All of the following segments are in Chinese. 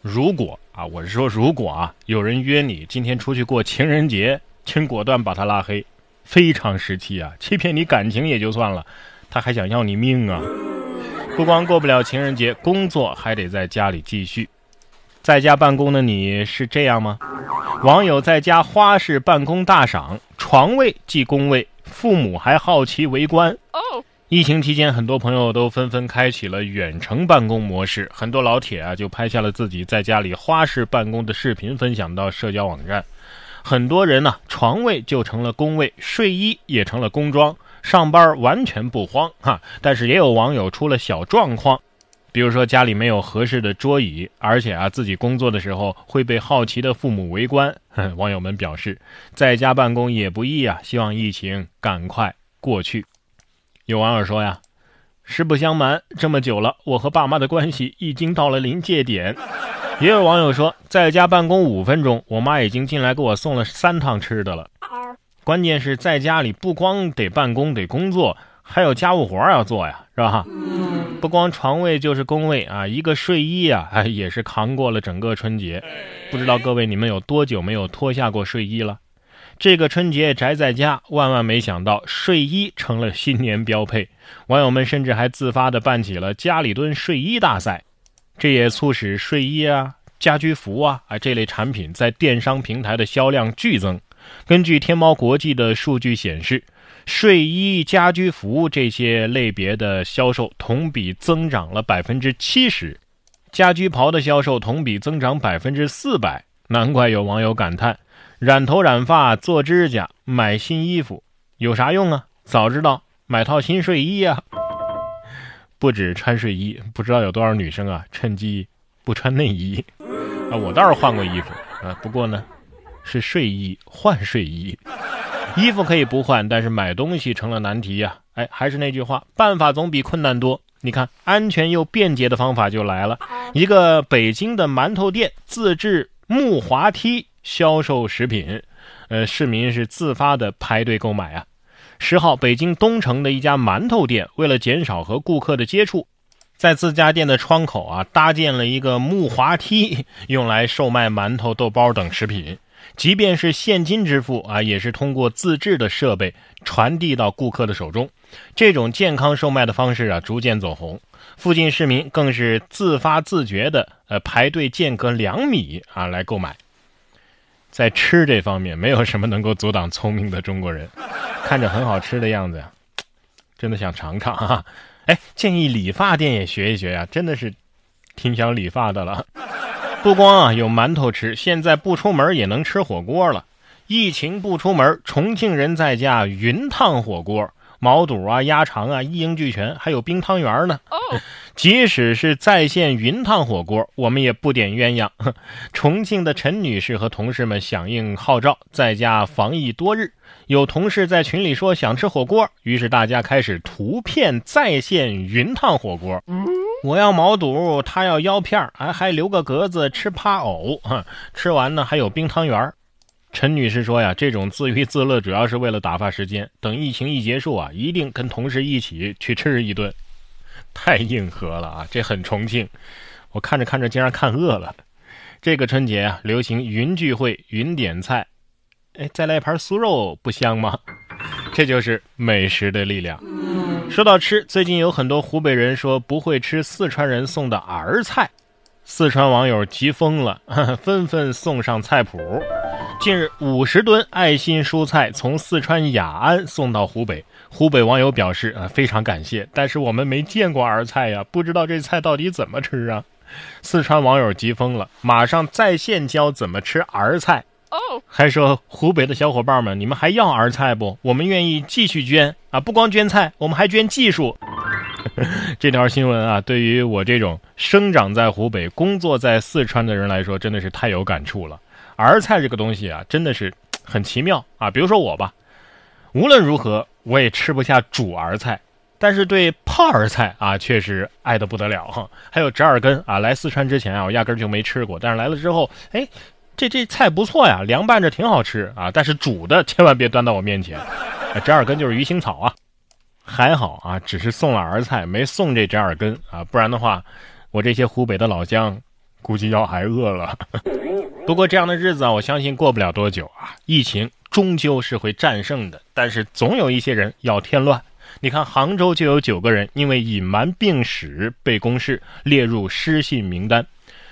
如果啊，我是说如果啊，有人约你今天出去过情人节，请果断把他拉黑，非常时期啊，欺骗你感情也就算了，他还想要你命啊！不光过不了情人节，工作还得在家里继续。在家办公的你是这样吗？网友在家花式办公大赏，床位即工位，父母还好奇围观。哦。疫情期间，很多朋友都纷纷开启了远程办公模式，很多老铁啊就拍下了自己在家里花式办公的视频，分享到社交网站。很多人呢，床位就成了工位，睡衣也成了工装，上班完全不慌哈。但是也有网友出了小状况，比如说家里没有合适的桌椅，而且啊自己工作的时候会被好奇的父母围观。网友们表示，在家办公也不易啊，希望疫情赶快过去。有网友说呀，实不相瞒，这么久了，我和爸妈的关系已经到了临界点。也有网友说，在家办公五分钟，我妈已经进来给我送了三趟吃的了。关键是在家里不光得办公得工作，还有家务活要做呀，是吧？不光床位就是工位啊，一个睡衣啊，也是扛过了整个春节。不知道各位你们有多久没有脱下过睡衣了？这个春节宅在家，万万没想到睡衣成了新年标配。网友们甚至还自发地办起了家里蹲睡衣大赛，这也促使睡衣啊、家居服啊啊这类产品在电商平台的销量剧增。根据天猫国际的数据显示，睡衣、家居服这些类别的销售同比增长了百分之七十，家居袍的销售同比增长百分之四百。难怪有网友感叹。染头染发、做指甲、买新衣服有啥用啊？早知道买套新睡衣呀！不止穿睡衣，不知道有多少女生啊，趁机不穿内衣啊。我倒是换过衣服啊，不过呢，是睡衣换睡衣，衣服可以不换，但是买东西成了难题呀。哎，还是那句话，办法总比困难多。你看，安全又便捷的方法就来了，一个北京的馒头店自制木滑梯。销售食品，呃，市民是自发的排队购买啊。十号，北京东城的一家馒头店，为了减少和顾客的接触，在自家店的窗口啊搭建了一个木滑梯，用来售卖馒头、豆包等食品。即便是现金支付啊，也是通过自制的设备传递到顾客的手中。这种健康售卖的方式啊，逐渐走红。附近市民更是自发自觉的呃排队间隔两米啊来购买。在吃这方面，没有什么能够阻挡聪明的中国人。看着很好吃的样子呀，真的想尝尝哈。哎，建议理发店也学一学呀，真的是挺想理发的了。不光啊有馒头吃，现在不出门也能吃火锅了。疫情不出门，重庆人在家云烫火锅。毛肚啊、鸭肠啊，一应俱全，还有冰汤圆呢。哦即使是在线云烫火锅，我们也不点鸳鸯。重庆的陈女士和同事们响应号召，在家防疫多日。有同事在群里说想吃火锅，于是大家开始图片在线云烫火锅。我要毛肚，他要腰片还还留个格子吃趴藕。吃完呢，还有冰汤圆陈女士说呀，这种自娱自乐主要是为了打发时间。等疫情一结束啊，一定跟同事一起去吃一顿。太硬核了啊，这很重庆。我看着看着竟然看饿了。这个春节啊，流行云聚会、云点菜。哎，再来一盘酥肉不香吗？这就是美食的力量。说到吃，最近有很多湖北人说不会吃四川人送的儿菜，四川网友急疯了，纷纷送上菜谱。近日，五十吨爱心蔬菜从四川雅安送到湖北。湖北网友表示：“啊，非常感谢，但是我们没见过儿菜呀，不知道这菜到底怎么吃啊。”四川网友急疯了，马上在线教怎么吃儿菜。哦，还说湖北的小伙伴们，你们还要儿菜不？我们愿意继续捐啊！不光捐菜，我们还捐技术。这条新闻啊，对于我这种生长在湖北、工作在四川的人来说，真的是太有感触了。儿菜这个东西啊，真的是很奇妙啊。比如说我吧，无论如何我也吃不下煮儿菜，但是对泡儿菜啊，确实爱得不得了哈。还有折耳根啊，来四川之前啊，我压根就没吃过，但是来了之后，哎，这这菜不错呀，凉拌着挺好吃啊。但是煮的千万别端到我面前，折耳根就是鱼腥草啊。还好啊，只是送了儿菜，没送这折耳根啊，不然的话，我这些湖北的老乡估计要挨饿了。不过这样的日子啊，我相信过不了多久啊，疫情终究是会战胜的。但是总有一些人要添乱。你看，杭州就有九个人因为隐瞒病史被公示列入失信名单。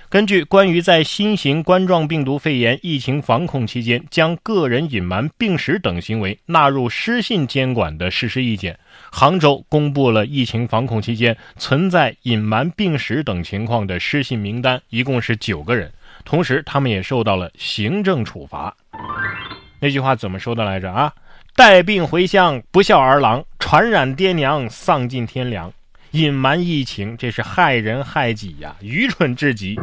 根据关于在新型冠状病毒肺炎疫情防控期间将个人隐瞒病史等行为纳入失信监管的实施意见，杭州公布了疫情防控期间存在隐瞒病史等情况的失信名单，一共是九个人，同时他们也受到了行政处罚。那句话怎么说的来着啊？带病回乡，不孝儿郎，传染爹娘，丧尽天良。隐瞒疫情，这是害人害己呀，愚蠢至极。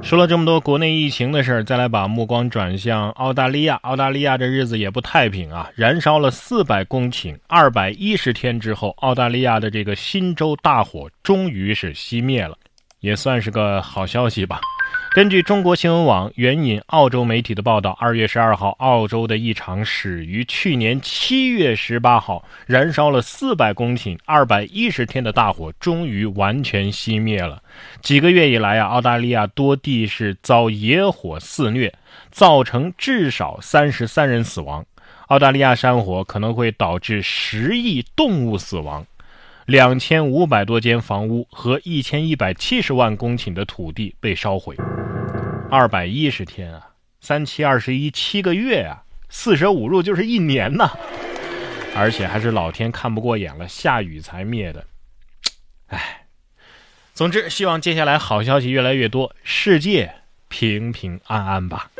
说了这么多国内疫情的事儿，再来把目光转向澳大利亚。澳大利亚这日子也不太平啊，燃烧了四百公顷，二百一十天之后，澳大利亚的这个新州大火终于是熄灭了，也算是个好消息吧。根据中国新闻网援引澳洲媒体的报道，二月十二号，澳洲的一场始于去年七月十八号、燃烧了四百公顷、二百一十天的大火终于完全熄灭了。几个月以来啊，澳大利亚多地是遭野火肆虐，造成至少三十三人死亡。澳大利亚山火可能会导致十亿动物死亡。两千五百多间房屋和一千一百七十万公顷的土地被烧毁，二百一十天啊，三七二十一，七个月啊，四舍五入就是一年呐，而且还是老天看不过眼了，下雨才灭的。唉，总之，希望接下来好消息越来越多，世界平平安安吧。